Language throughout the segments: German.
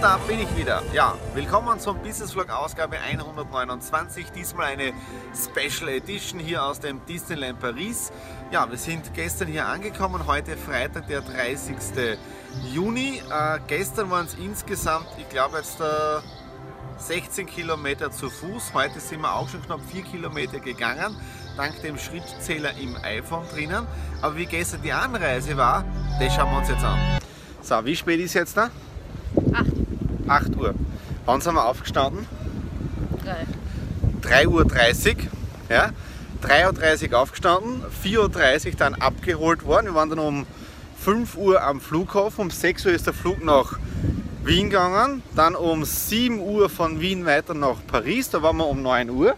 Da bin ich wieder. Ja, willkommen zum Business Vlog Ausgabe 129. Diesmal eine Special Edition hier aus dem Disneyland Paris. Ja, wir sind gestern hier angekommen, heute Freitag, der 30. Juni. Äh, gestern waren es insgesamt, ich glaube jetzt äh, 16 Kilometer zu Fuß. Heute sind wir auch schon knapp 4 Kilometer gegangen, dank dem Schrittzähler im iPhone drinnen. Aber wie gestern die Anreise war, das schauen wir uns jetzt an. So, wie spät ist jetzt da? 8. 8 Uhr. Wann sind wir aufgestanden? 3. 3.30 Uhr. Ja? 3.30 Uhr aufgestanden, 4.30 Uhr dann abgeholt worden. Wir waren dann um 5 Uhr am Flughafen, um 6 Uhr ist der Flug nach Wien gegangen, dann um 7 Uhr von Wien weiter nach Paris, da waren wir um 9 Uhr.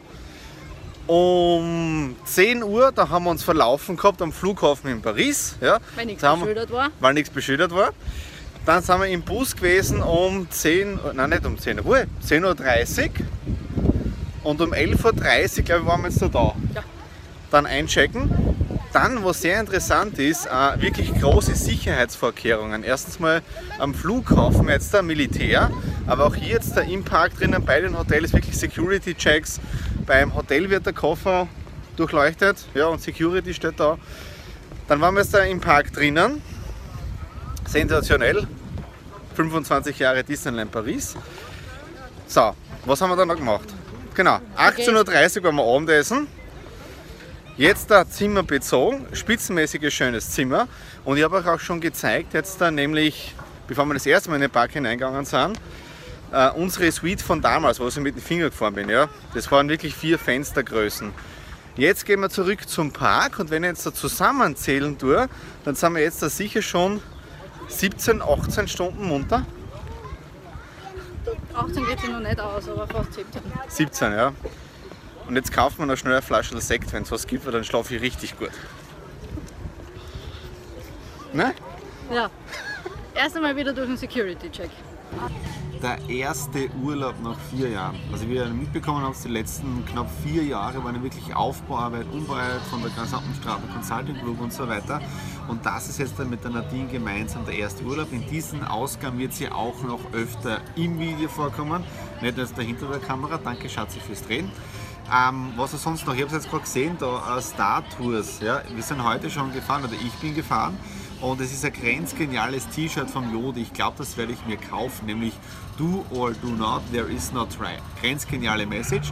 Um 10 Uhr, da haben wir uns verlaufen gehabt am Flughafen in Paris. Ja. Weil nichts beschildert war. weil nichts beschildert war. Dann sind wir im Bus gewesen um 10, Uhr- nein nicht um 10 Uhr, 10.30 Uhr. Und um 11.30 Uhr, glaube ich, waren wir jetzt da. da. Ja. Dann einchecken. Dann, was sehr interessant ist, äh, wirklich große Sicherheitsvorkehrungen. Erstens mal am Flughafen jetzt der Militär, aber auch hier jetzt der im Park drinnen bei den Hotels wirklich Security-Checks. Beim Hotel wird der Koffer durchleuchtet ja, und Security steht da. Dann waren wir jetzt da im Park drinnen. Sensationell. 25 Jahre Disneyland Paris. So, was haben wir dann noch gemacht? Genau, 18.30 Uhr waren wir Abendessen. Jetzt da Zimmer bezogen, spitzenmäßiges schönes Zimmer. Und ich habe euch auch schon gezeigt, jetzt da nämlich, bevor wir das erste Mal in den Park hineingegangen sind, äh, unsere Suite von damals, wo ich mit dem Finger gefahren bin. Ja? Das waren wirklich vier Fenstergrößen. Jetzt gehen wir zurück zum Park und wenn ich jetzt da zusammenzählen tue, dann sind wir jetzt da sicher schon 17, 18 Stunden munter. 18 geht sich noch nicht aus, aber fast 17. 17, ja. Und jetzt kaufen wir noch schnell eine Flasche Sekt, wenn es was gibt, weil dann schlafe ich richtig gut. Ne? Ja. Erst einmal wieder durch den Security-Check. Der erste Urlaub nach vier Jahren. Also wie ihr mitbekommen habt, die letzten knapp vier Jahre waren wirklich Aufbauarbeit, Umbauarbeit von der gesamten Straten Consulting Group und so weiter. Und das ist jetzt dann mit der Nadine gemeinsam der erste Urlaub. In diesen Ausgaben wird sie auch noch öfter im Video vorkommen, nicht jetzt dahinter der Kamera. Danke Schatzi fürs Drehen. Ähm, was ist sonst noch? Ich habe es jetzt gerade gesehen, da äh, Star Tours. Ja? Wir sind heute schon gefahren, oder ich bin gefahren. Und es ist ein grenzgeniales T-Shirt vom Jode. Ich glaube, das werde ich mir kaufen, nämlich Do or Do Not, There is no try. Grenzgeniale Message.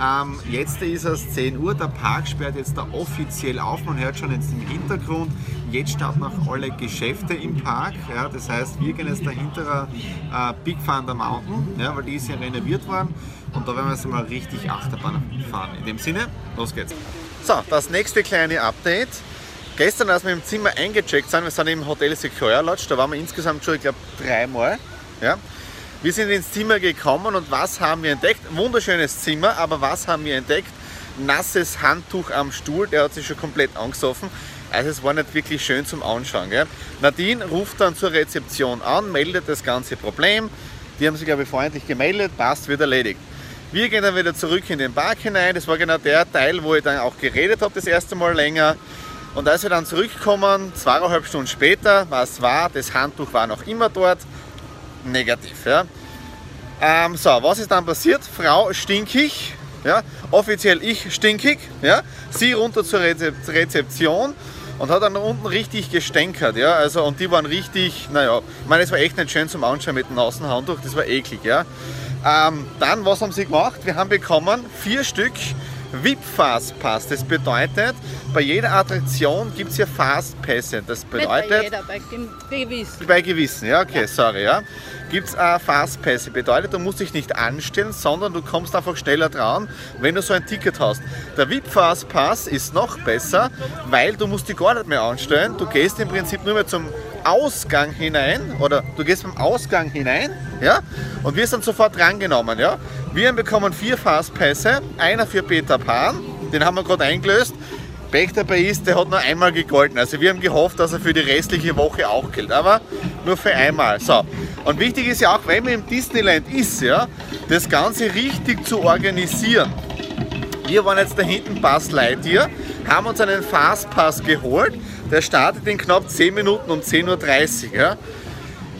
Ähm, jetzt ist es 10 Uhr, der Park sperrt jetzt da offiziell auf. Man hört schon jetzt im Hintergrund, jetzt starten auch alle Geschäfte im Park. Ja, das heißt, wir gehen jetzt dahinter äh, Big Thunder Mountain, ja, weil die ist ja renoviert worden. Und da werden wir jetzt mal richtig Achterbahn fahren. In dem Sinne, los geht's. So, das nächste kleine Update. Gestern, als wir im Zimmer eingecheckt sind, wir sind im Hotel Sequoia Lodge, da waren wir insgesamt schon, ich glaube, dreimal. Ja. Wir sind ins Zimmer gekommen und was haben wir entdeckt? Wunderschönes Zimmer, aber was haben wir entdeckt? Nasses Handtuch am Stuhl, der hat sich schon komplett angesoffen. Also es war nicht wirklich schön zum Anschauen. Gell? Nadine ruft dann zur Rezeption an, meldet das ganze Problem. Die haben sich, glaube ich, freundlich gemeldet, passt, wird erledigt. Wir gehen dann wieder zurück in den Park hinein. Das war genau der Teil, wo ich dann auch geredet habe, das erste Mal länger. Und als wir dann zurückkommen, zweieinhalb Stunden später, was war, das Handtuch war noch immer dort. Negativ. Ja. Ähm, so, was ist dann passiert? Frau stinkig, ja, offiziell ich stinkig, ja, sie runter zur Rezep Rezeption und hat dann unten richtig gestänkert, ja, also und die waren richtig, naja, ich meine, es war echt nicht schön zum Anschauen mit dem nassen Handtuch, das war eklig, ja. Ähm, dann, was haben sie gemacht? Wir haben bekommen vier Stück VIP Fastpass. Das bedeutet, bei jeder Attraktion gibt es ja Fastpässe. Das Nicht bei bedeutet, jeder, bei gewissen. bei gewissen, ja, okay, sorry, ja. Gibt es auch Fastpässe. Bedeutet, du musst dich nicht anstellen, sondern du kommst einfach schneller dran, wenn du so ein Ticket hast. Der VIP Fastpass ist noch besser, weil du musst dich gar nicht mehr anstellen. Du gehst im Prinzip nur mehr zum Ausgang hinein oder du gehst beim Ausgang hinein, ja, und wir sind sofort drangenommen, ja. Wir bekommen vier Fastpässe, einer für Peter Pan, den haben wir gerade eingelöst. Pech dabei ist, der hat nur einmal gegolten. Also wir haben gehofft, dass er für die restliche Woche auch gilt, aber nur für einmal. So. Und wichtig ist ja auch, wenn man im Disneyland ist, ja, das Ganze richtig zu organisieren. Wir waren jetzt da hinten Buzz Lightyear, haben uns einen Fastpass geholt. Der startet in knapp 10 Minuten um 10.30 Uhr. Ja.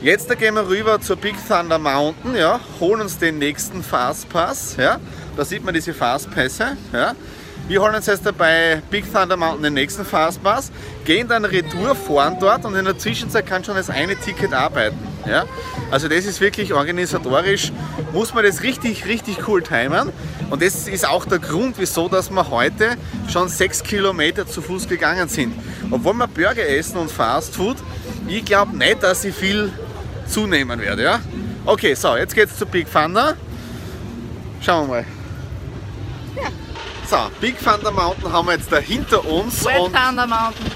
Jetzt da gehen wir rüber zur Big Thunder Mountain, ja, holen uns den nächsten Fastpass. Ja. Da sieht man diese Fastpässe. Ja. Wir holen uns jetzt bei Big Thunder Mountain den nächsten Fastpass, gehen dann Retour, fahren dort und in der Zwischenzeit kann schon das eine Ticket arbeiten. Ja? Also das ist wirklich organisatorisch, muss man das richtig, richtig cool timen. Und das ist auch der Grund, wieso dass wir heute schon sechs Kilometer zu Fuß gegangen sind. Obwohl wir Burger essen und Fast Food, ich glaube nicht, dass ich viel zunehmen werde. Ja? Okay, so, jetzt geht's zu Big Thunder. Schauen wir mal. So, Big Thunder Mountain haben wir jetzt da hinter uns und Thunder Mountain.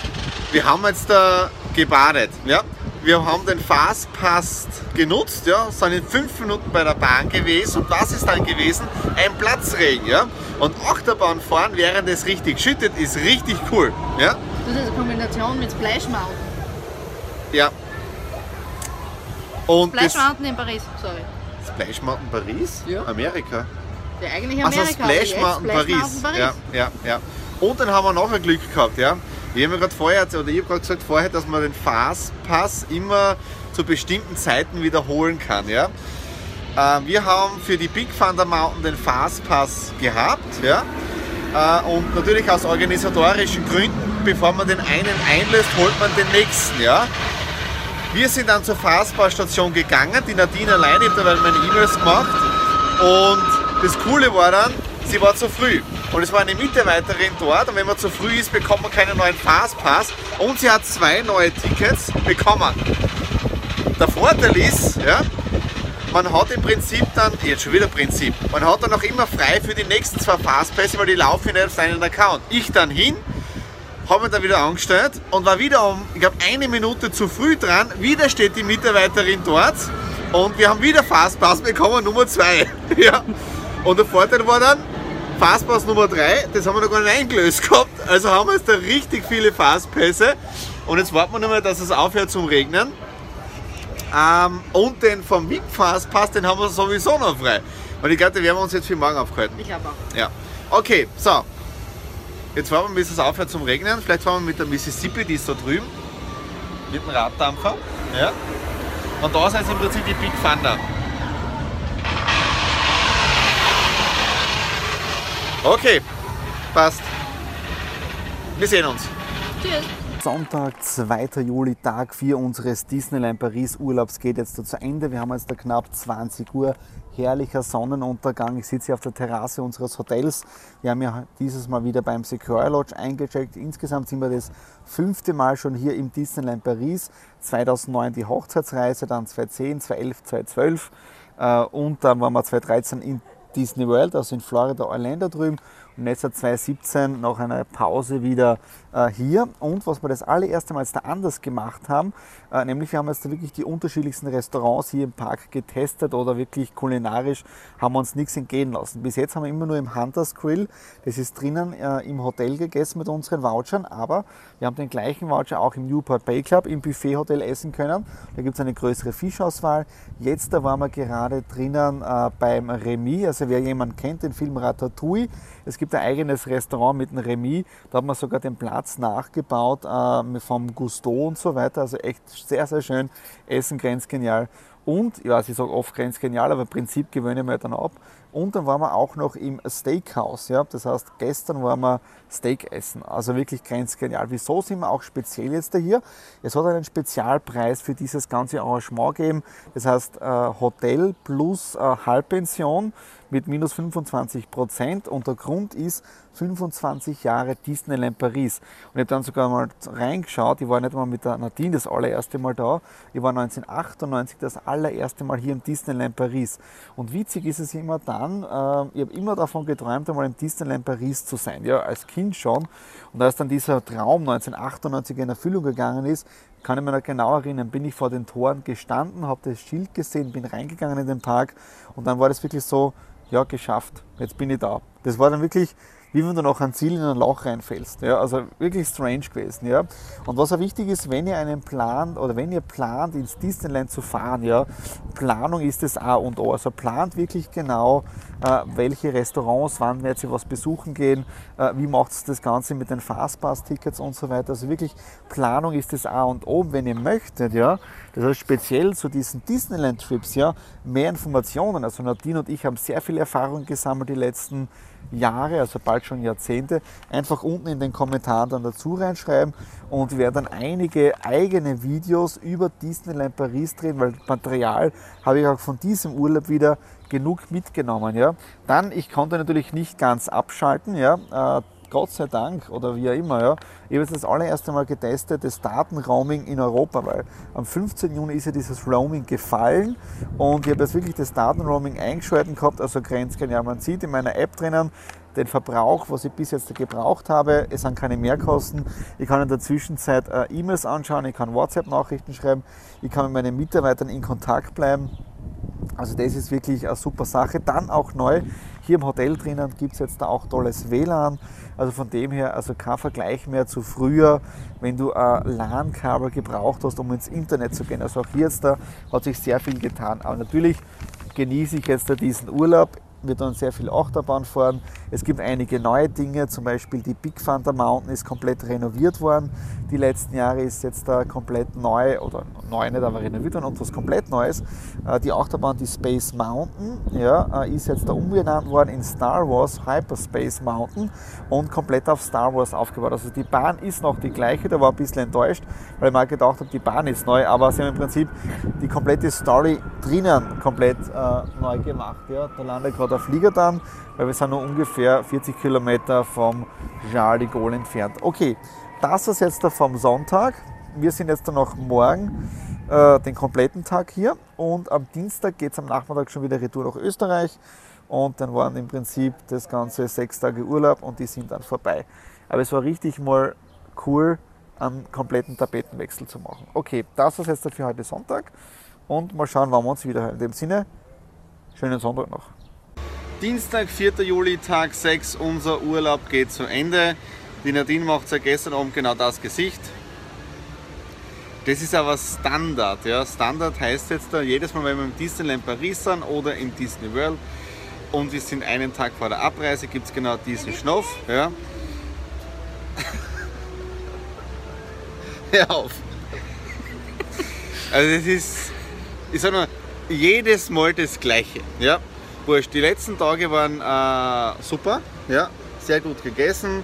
wir haben jetzt da gebadet. Ja? Wir haben den Fastpass genutzt, ja? sind in fünf Minuten bei der Bahn gewesen und was ist dann gewesen? Ein Platzregen. Ja? Und Achterbahn fahren, während es richtig schüttet, ist richtig cool. Ja? Das ist eine Kombination mit Splash Mountain. Ja. Und Splash Mountain in Paris, sorry. Splash Mountain Paris? Ja. Amerika. Ja, eigentlich Also Amerika. aber Splash Mountain Paris. Mountain Paris. Ja, ja, ja. Und dann haben wir noch ein Glück gehabt, ja. Ich habe mir gerade vorher, oder ich habe gerade gesagt vorher, dass man den Fastpass immer zu bestimmten Zeiten wiederholen kann, ja. Äh, Wir haben für die Big Thunder Mountain den Fastpass gehabt, ja. Äh, Und natürlich aus organisatorischen Gründen, bevor man den einen einlöst, holt man den nächsten, ja. Wir sind dann zur Fastpass-Station gegangen, die Nadine alleine, ich habe da meine E-Mails gemacht. Und das Coole war dann, sie war zu früh. Und es war eine Mitarbeiterin dort und wenn man zu früh ist, bekommt man keinen neuen Fastpass. Und sie hat zwei neue Tickets bekommen. Der Vorteil ist, ja, man hat im Prinzip dann, jetzt schon wieder Prinzip, man hat dann auch immer frei für die nächsten zwei Fastpässe, weil die laufen nicht auf seinen Account. Ich dann hin, habe mich dann wieder angestellt und war wieder um, ich glaube, eine Minute zu früh dran. Wieder steht die Mitarbeiterin dort und wir haben wieder Fastpass bekommen, Nummer 2. ja. Und der Vorteil war dann, Fastpass Nummer 3, das haben wir noch gar nicht eingelöst gehabt. Also haben wir jetzt da richtig viele Fastpässe. Und jetzt warten wir nur mal, dass es aufhört zum Regnen. Ähm, und den vom VIP Fastpass, den haben wir sowieso noch frei. Und ich glaube, den werden wir uns jetzt für morgen aufhalten. Ich glaube auch. Ja. Okay, so. Jetzt fahren wir, bis es aufhört zum Regnen. Vielleicht fahren wir mit der Mississippi, die ist da drüben. Mit dem Raddampfer. Ja. Und da jetzt im Prinzip die Big Thunder. Okay, passt. Wir sehen uns. Tschüss. Sonntag, 2. Juli, Tag 4 unseres Disneyland Paris Urlaubs geht jetzt zu Ende. Wir haben jetzt da knapp 20 Uhr, herrlicher Sonnenuntergang. Ich sitze hier auf der Terrasse unseres Hotels. Wir haben ja dieses Mal wieder beim Secure Lodge eingecheckt. Insgesamt sind wir das fünfte Mal schon hier im Disneyland Paris. 2009 die Hochzeitsreise, dann 2010, 2011, 2012 äh, und dann waren wir 2013 in Disney World, also in Florida, Orlando drüben. Und jetzt seit 2017 nach einer Pause wieder äh, hier. Und was wir das allererste Mal jetzt da anders gemacht haben, nämlich wir haben jetzt wirklich die unterschiedlichsten Restaurants hier im Park getestet oder wirklich kulinarisch haben wir uns nichts entgehen lassen. Bis jetzt haben wir immer nur im Hunters Grill, das ist drinnen äh, im Hotel gegessen mit unseren Vouchern, aber wir haben den gleichen Voucher auch im Newport Bay Club im Buffet-Hotel essen können. Da gibt es eine größere Fischauswahl. Jetzt da waren wir gerade drinnen äh, beim Remy, also wer jemanden kennt, den Film Ratatouille. Es gibt ein eigenes Restaurant mit einem Remy, da hat man sogar den Platz nachgebaut äh, vom Gusto und so weiter. Also echt sehr, sehr schön. Essen grenzgenial. Und, ja, ich sage oft grenzgenial, aber im Prinzip gewöhne ich mir dann ab. Und dann waren wir auch noch im Steakhouse. Ja? Das heißt, gestern waren wir Steak essen. Also wirklich grenzgenial. Wieso sind wir auch speziell jetzt da hier? Es hat einen Spezialpreis für dieses ganze Arrangement gegeben. Das heißt, äh, Hotel plus äh, Halbpension mit minus 25 Prozent. Und der Grund ist 25 Jahre Disneyland Paris. Und ich habe dann sogar mal reingeschaut. Ich war nicht mal mit der Nadine das allererste Mal da. Ich war 1998 das allererste Mal hier im Disneyland Paris. Und witzig ist es immer dann, äh, ich habe immer davon geträumt, einmal im Disneyland Paris zu sein. Ja, als Kind schon. Und als dann dieser Traum 1998 in Erfüllung gegangen ist, kann ich mich noch genau erinnern, bin ich vor den Toren gestanden, habe das Schild gesehen, bin reingegangen in den Park und dann war das wirklich so, ja, geschafft, jetzt bin ich da. Das war dann wirklich wie wenn du noch ein Ziel in ein Loch reinfällst. Ja, also wirklich strange gewesen. Ja. Und was auch wichtig ist, wenn ihr einen Plan oder wenn ihr plant, ins Disneyland zu fahren, ja, Planung ist das A und O. Also plant wirklich genau, äh, welche Restaurants, wann werdet ihr was besuchen gehen, äh, wie macht es das Ganze mit den Fastpass-Tickets und so weiter. Also wirklich Planung ist das A und O. wenn ihr möchtet, ja, das heißt speziell zu diesen Disneyland-Trips, ja, mehr Informationen. Also Nadine und ich haben sehr viel Erfahrung gesammelt die letzten Jahre, also bald schon Jahrzehnte, einfach unten in den Kommentaren dann dazu reinschreiben und wir werden dann einige eigene Videos über Disneyland Paris drehen, weil Material habe ich auch von diesem Urlaub wieder genug mitgenommen. Ja. Dann, ich konnte natürlich nicht ganz abschalten, ja. Gott sei Dank oder wie auch immer, ja, ich habe jetzt das allererste Mal getestet, das Datenroaming in Europa, weil am 15. Juni ist ja dieses Roaming gefallen und ich habe jetzt wirklich das Datenroaming eingeschalten gehabt, also grenzgenial. Man sieht in meiner App drinnen den Verbrauch, was ich bis jetzt gebraucht habe. Es sind keine Mehrkosten. Ich kann in der Zwischenzeit äh, E-Mails anschauen, ich kann WhatsApp-Nachrichten schreiben, ich kann mit meinen Mitarbeitern in Kontakt bleiben. Also das ist wirklich eine super Sache. Dann auch neu, hier im Hotel drinnen gibt es jetzt da auch tolles WLAN. Also von dem her, also kein Vergleich mehr zu früher, wenn du ein LAN-Kabel gebraucht hast, um ins Internet zu gehen. Also auch hier jetzt da hat sich sehr viel getan. Aber natürlich genieße ich jetzt diesen Urlaub wir dann sehr viel Achterbahn fahren. Es gibt einige neue Dinge, zum Beispiel die Big Thunder Mountain ist komplett renoviert worden. Die letzten Jahre ist jetzt da komplett neu, oder neu nicht, aber renoviert worden und was komplett Neues. Äh, die Achterbahn, die Space Mountain, ja, äh, ist jetzt da umbenannt worden in Star Wars Hyperspace Mountain und komplett auf Star Wars aufgebaut. Also die Bahn ist noch die gleiche, da war ein bisschen enttäuscht, weil ich mal gedacht habe, die Bahn ist neu, aber sie haben im Prinzip die komplette Story drinnen komplett äh, neu gemacht. Ja. Da landet gerade der Flieger dann, weil wir sind nur ungefähr 40 Kilometer vom Charles de Gaulle entfernt. Okay, das ist jetzt vom Sonntag. Wir sind jetzt dann noch morgen äh, den kompletten Tag hier und am Dienstag geht es am Nachmittag schon wieder retour nach Österreich und dann waren im Prinzip das ganze sechs Tage Urlaub und die sind dann vorbei. Aber es war richtig mal cool, einen kompletten Tapetenwechsel zu machen. Okay, das ist jetzt für heute Sonntag und mal schauen, wann wir uns wieder hören. In dem Sinne, schönen Sonntag noch. Dienstag, 4. Juli, Tag 6, unser Urlaub geht zu Ende. Die Nadine macht seit gestern Abend genau das Gesicht. Das ist aber Standard. Ja. Standard heißt jetzt da, jedes Mal, wenn wir im Disneyland Paris sind oder im Disney World und wir sind einen Tag vor der Abreise, gibt es genau diesen Schnuff. Ja. Hör auf. Also das ist, ich sag mal, jedes Mal das Gleiche. Ja wurscht. Die letzten Tage waren äh, super, ja, sehr gut gegessen,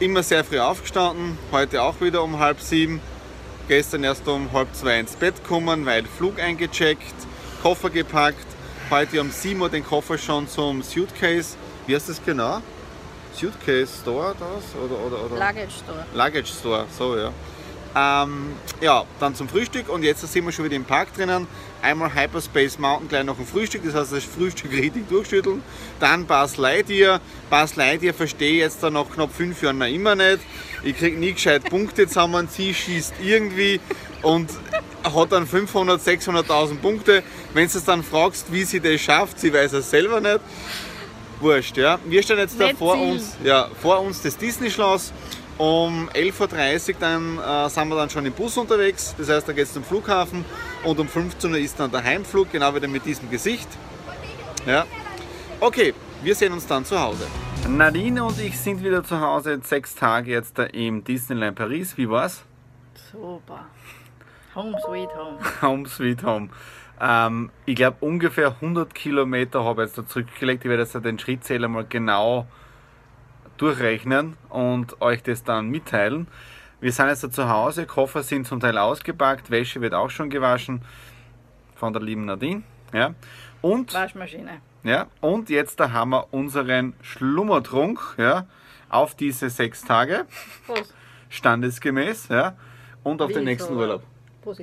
immer sehr früh aufgestanden, heute auch wieder um halb sieben, gestern erst um halb zwei ins Bett gekommen, weil Flug eingecheckt, Koffer gepackt, heute um 7 Uhr den Koffer schon zum Suitcase, wie heißt das genau? Suitcase Store das? Oder, oder, oder? Luggage Store. Luggage Store, so ja. Ähm, ja, dann zum Frühstück und jetzt sind wir schon wieder im Park drinnen. Einmal Hyperspace Mountain gleich noch ein Frühstück, das heißt das Frühstück richtig durchschütteln. Dann Buzz Lightyear. Buzz Lightyear verstehe ich jetzt dann nach knapp fünf Jahren noch immer nicht. Ich kriege nie gescheit Punkte zusammen, sie schießt irgendwie und hat dann 500, 600.000 Punkte. Wenn du es dann fragst, wie sie das schafft, sie weiß es selber nicht. Wurscht, ja. Wir stehen jetzt da vor uns, ja, vor uns das Disney-Schloss. Um 11.30 Uhr dann, äh, sind wir dann schon im Bus unterwegs, das heißt, da geht es zum Flughafen und um 15 Uhr ist dann der Heimflug, genau wieder mit diesem Gesicht. Ja. Okay, wir sehen uns dann zu Hause. Nadine und ich sind wieder zu Hause, sechs Tage jetzt da im Disneyland Paris. Wie war's? Super. Home sweet home. Home sweet home. Ähm, ich glaube, ungefähr 100 Kilometer habe ich jetzt da zurückgelegt. Ich werde jetzt den Schrittzähler mal genau durchrechnen und euch das dann mitteilen. Wir sind jetzt da zu Hause, Koffer sind zum Teil ausgepackt, Wäsche wird auch schon gewaschen von der lieben Nadine. Ja. Und, Waschmaschine. ja, und jetzt da haben wir unseren Schlummertrunk ja, auf diese sechs Tage, Prost. standesgemäß, ja, und auf den Wie nächsten so. Urlaub. Prost.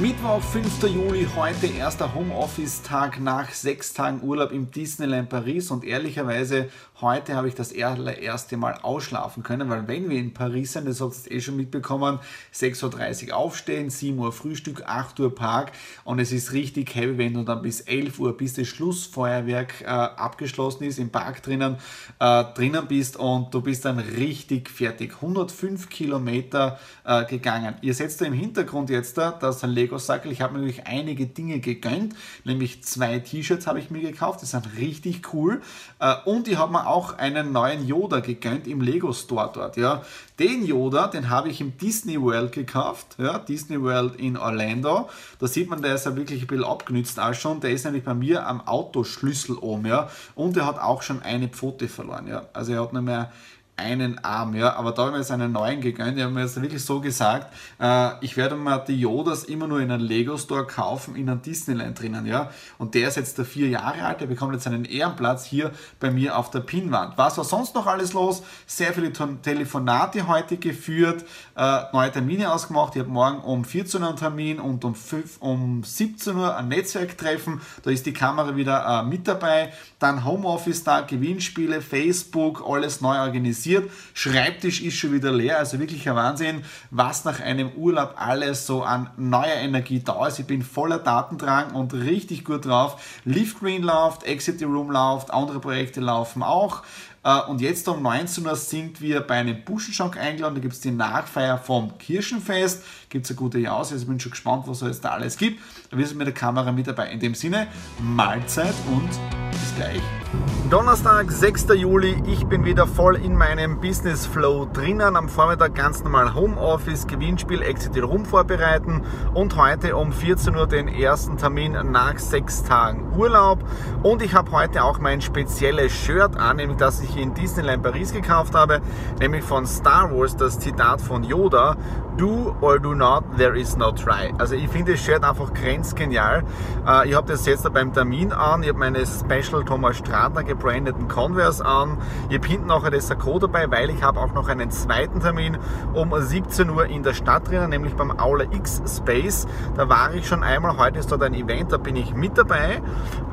Mittwoch, 5. Juli, heute erster Homeoffice-Tag nach sechs Tagen Urlaub im Disneyland Paris und ehrlicherweise heute habe ich das allererste Mal ausschlafen können, weil wenn wir in Paris sind, das habt ihr eh schon mitbekommen, 6.30 Uhr aufstehen, 7 Uhr Frühstück, 8 Uhr Park und es ist richtig heavy, wenn du dann bis 11 Uhr, bis das Schlussfeuerwerk äh, abgeschlossen ist, im Park drinnen, äh, drinnen bist und du bist dann richtig fertig. 105 Kilometer äh, gegangen. Ihr seht da im Hintergrund jetzt da, das ein Lego-Sackel. Ich habe mir natürlich einige Dinge gegönnt, nämlich zwei T-Shirts habe ich mir gekauft, die sind richtig cool. Äh, und ich habe mir auch einen neuen Yoda gegönnt im Lego Store dort. Ja. Den Yoda, den habe ich im Disney World gekauft, ja, Disney World in Orlando. Da sieht man, der ist ja wirklich ein bisschen abgenützt auch schon. Der ist nämlich bei mir am Autoschlüssel oben, ja. Und er hat auch schon eine Pfote verloren, ja. Also er hat nicht mehr einen Arm, ja, aber da haben wir jetzt einen neuen gegönnt. Die haben mir jetzt wirklich so gesagt, äh, ich werde mir die Yodas immer nur in einem Lego Store kaufen, in einem Disneyland drinnen, ja. Und der ist jetzt der vier Jahre alt, der bekommt jetzt einen Ehrenplatz hier bei mir auf der Pinnwand. Was war sonst noch alles los? Sehr viele Telefonate heute geführt, äh, neue Termine ausgemacht. Ich habe morgen um 14 Uhr einen Termin und um, 5, um 17 Uhr ein Netzwerktreffen. Da ist die Kamera wieder äh, mit dabei. Dann Homeoffice-Tag, Gewinnspiele, Facebook, alles neu organisiert. Schreibtisch ist schon wieder leer, also wirklich ein Wahnsinn, was nach einem Urlaub alles so an neuer Energie da ist. Ich bin voller Datendrang und richtig gut drauf. Lift Green läuft, Exit the Room läuft, andere Projekte laufen auch. Äh, Und jetzt um 19 Uhr sind wir bei einem Buschenschank eingeladen. Da gibt es die Nachfeier vom Kirchenfest. Gibt es eine gute Jause. Also ich bin schon gespannt, was es da alles gibt. Da wir sind mit der Kamera mit dabei. In dem Sinne, Mahlzeit und bis gleich. Donnerstag, 6. Juli. Ich bin wieder voll in meinem Business Flow drinnen. Am Vormittag ganz normal Homeoffice, Gewinnspiel, Exit Rum vorbereiten und heute um 14 Uhr den ersten Termin nach sechs Tagen Urlaub. Und ich habe heute auch mein spezielles Shirt an, nämlich das ich in Disneyland Paris gekauft habe, nämlich von Star Wars, das Zitat von Yoda. Do or do not, there is no try. Also ich finde das Shirt einfach grenzgenial. Äh, Ich habe das jetzt beim Termin an. Ich habe meine Special Thomas Stratner gebrandeten Converse an. Ich habe hinten nachher das Sakko dabei, weil ich habe auch noch einen zweiten Termin um 17 Uhr in der Stadt drinnen, nämlich beim Aula X Space. Da war ich schon einmal. Heute ist dort ein Event, da bin ich mit dabei.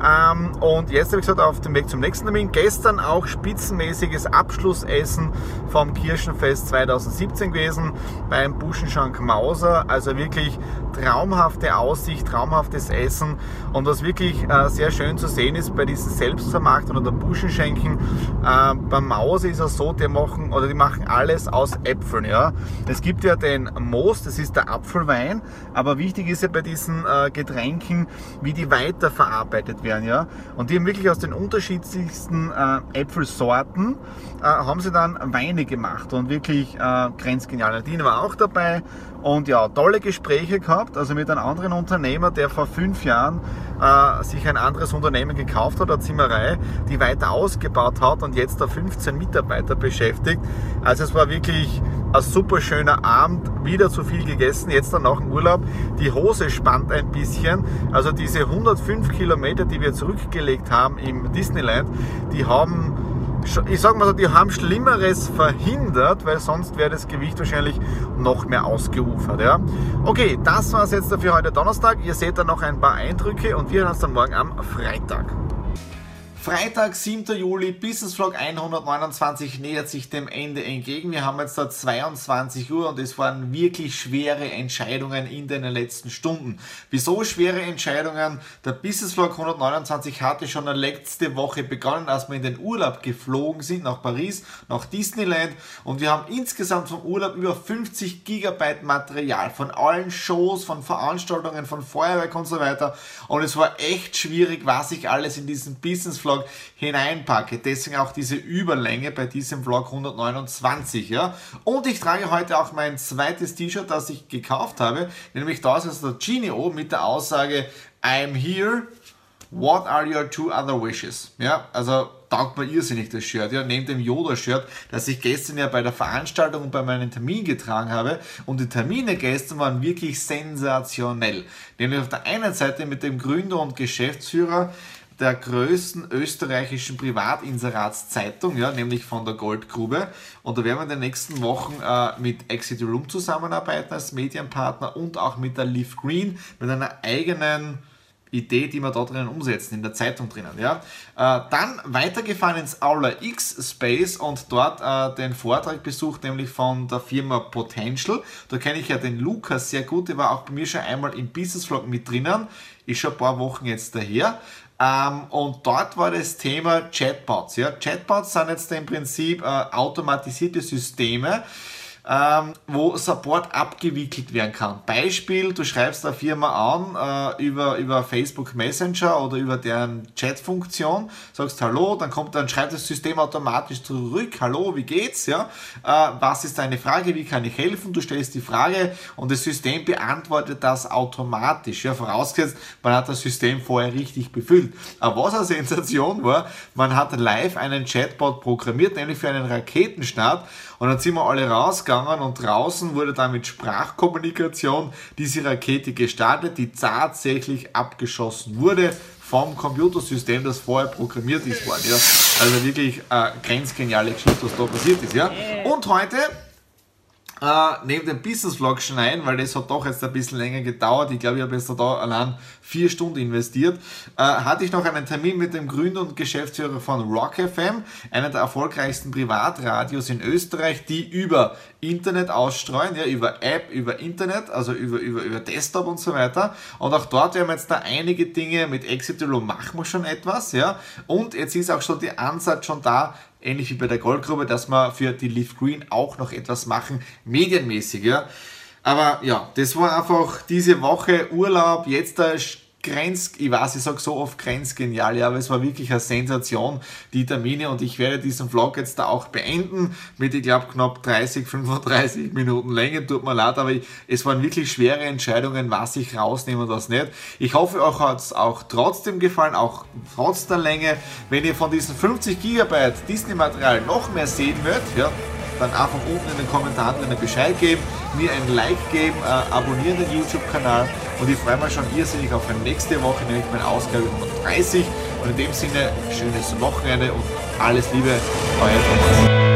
Ähm, Und jetzt habe ich gesagt, auf dem Weg zum nächsten Termin. Gestern auch spitzenmäßiges Abschlussessen vom Kirchenfest 2017 gewesen beim Buschenschank Mauser. Also wirklich traumhafte Aussicht, traumhaftes Essen. Und was wirklich äh, sehr schön zu sehen ist bei diesen Selbstvermarktern oder Buschenschenken, äh, beim Mauser ist es so, die machen, oder die machen alles aus Äpfeln. Ja? Es gibt ja den Moos, das ist der Apfelwein, aber wichtig ist ja bei diesen äh, Getränken, wie die weiterverarbeitet werden. Ja? Und die haben wirklich aus den unterschiedlichsten äh, Äpfelsorten äh, haben sie dann Weine gemacht und wirklich äh, grenzgenial. Nadine war auch dabei und ja, tolle Gespräche gehabt, also mit einem anderen Unternehmer, der vor fünf Jahren äh, sich ein anderes Unternehmen gekauft hat, eine Zimmerei, die weiter ausgebaut hat und jetzt da 15 Mitarbeiter beschäftigt. Also es war wirklich ein super schöner Abend, wieder zu viel gegessen, jetzt dann nach dem Urlaub. Die Hose spannt ein bisschen. Also diese 105 Kilometer, die wir zurückgelegt haben im Disneyland, die haben ich sag mal so, die haben Schlimmeres verhindert, weil sonst wäre das Gewicht wahrscheinlich noch mehr ausgeufert. Ja? Okay, das war es jetzt für heute Donnerstag. Ihr seht dann noch ein paar Eindrücke und wir hören uns dann morgen am Freitag. Freitag, 7. Juli, Business Vlog 129 nähert sich dem Ende entgegen. Wir haben jetzt da 22 Uhr und es waren wirklich schwere Entscheidungen in den letzten Stunden. Wieso schwere Entscheidungen? Der Business Vlog 129 hatte schon letzte Woche begonnen, als wir in den Urlaub geflogen sind, nach Paris, nach Disneyland und wir haben insgesamt vom Urlaub über 50 Gigabyte Material von allen Shows, von Veranstaltungen, von Feuerwerk und so weiter und es war echt schwierig, was ich alles in diesem Business Vlog Vlog hineinpacke. Deswegen auch diese Überlänge bei diesem Vlog 129. Ja? Und ich trage heute auch mein zweites T-Shirt, das ich gekauft habe, nämlich das ist der Genio mit der Aussage I'm here, what are your two other wishes? Ja, also taugt mir irrsinnig das Shirt. Ja, neben dem Yoda-Shirt, das ich gestern ja bei der Veranstaltung und bei meinem Termin getragen habe. Und die Termine gestern waren wirklich sensationell. Nämlich auf der einen Seite mit dem Gründer und Geschäftsführer der größten österreichischen Privatinseratszeitung, ja, nämlich von der Goldgrube. Und da werden wir in den nächsten Wochen äh, mit Exit Room zusammenarbeiten als Medienpartner und auch mit der Leaf Green, mit einer eigenen Idee, die wir da drinnen umsetzen, in der Zeitung drinnen. Ja. Äh, dann weitergefahren ins Aula X Space und dort äh, den Vortrag besucht, nämlich von der Firma Potential. Da kenne ich ja den Lukas sehr gut, der war auch bei mir schon einmal im Business Vlog mit drinnen, ist schon ein paar Wochen jetzt daher. Ähm, und dort war das Thema Chatbots. Ja. Chatbots sind jetzt im Prinzip äh, automatisierte Systeme, ähm, wo Support abgewickelt werden kann. Beispiel, du schreibst eine Firma an äh, über, über Facebook Messenger oder über deren Chat-Funktion, sagst Hallo, dann kommt dann schreibt das System automatisch zurück, Hallo, wie geht's? Ja? Äh, was ist deine Frage, wie kann ich helfen? Du stellst die Frage und das System beantwortet das automatisch. Ja? Vorausgesetzt, man hat das System vorher richtig befüllt. Aber was eine Sensation war, man hat live einen Chatbot programmiert, nämlich für einen Raketenstart und dann sind wir alle rausgegangen und draußen wurde dann mit Sprachkommunikation diese Rakete gestartet, die tatsächlich abgeschossen wurde vom Computersystem, das vorher programmiert ist worden. Ja. Also wirklich äh, grenzgeniale Geschichte, was da passiert ist. Ja. Und heute äh, neben dem Business Vlog schneiden, weil das hat doch jetzt ein bisschen länger gedauert. Ich glaube, ich habe jetzt da allein vier Stunden investiert. Äh, hatte ich noch einen Termin mit dem Gründer und Geschäftsführer von Rock FM, einer der erfolgreichsten Privatradios in Österreich, die über Internet ausstreuen, ja, über App, über Internet, also über, über, über Desktop und so weiter. Und auch dort werden wir jetzt da einige Dinge mit Exitolo machen wir schon etwas, ja. Und jetzt ist auch schon der Ansatz schon da, ähnlich wie bei der Goldgrube, dass wir für die Leaf Green auch noch etwas machen, medienmäßig. Ja. Aber ja, das war einfach diese Woche Urlaub, jetzt der Grenz, ich weiß, ich sage so oft grenzgenial, ja, aber es war wirklich eine Sensation, die Termine und ich werde diesen Vlog jetzt da auch beenden mit, ich glaube, knapp 30, 35 Minuten Länge, tut mir leid, aber ich, es waren wirklich schwere Entscheidungen, was ich rausnehme und was nicht. Ich hoffe, euch hat es auch trotzdem gefallen, auch trotz der Länge. Wenn ihr von diesen 50 GB Disney-Material noch mehr sehen wollt, ja, dann einfach unten in den Kommentaren einen Bescheid geben, mir ein Like geben, äh, abonnieren den YouTube-Kanal und ich freue mich schon irrsinnig auf nächste Woche, nämlich meine Ausgabe 130 und in dem Sinne schönes Wochenende und alles Liebe, euer Thomas.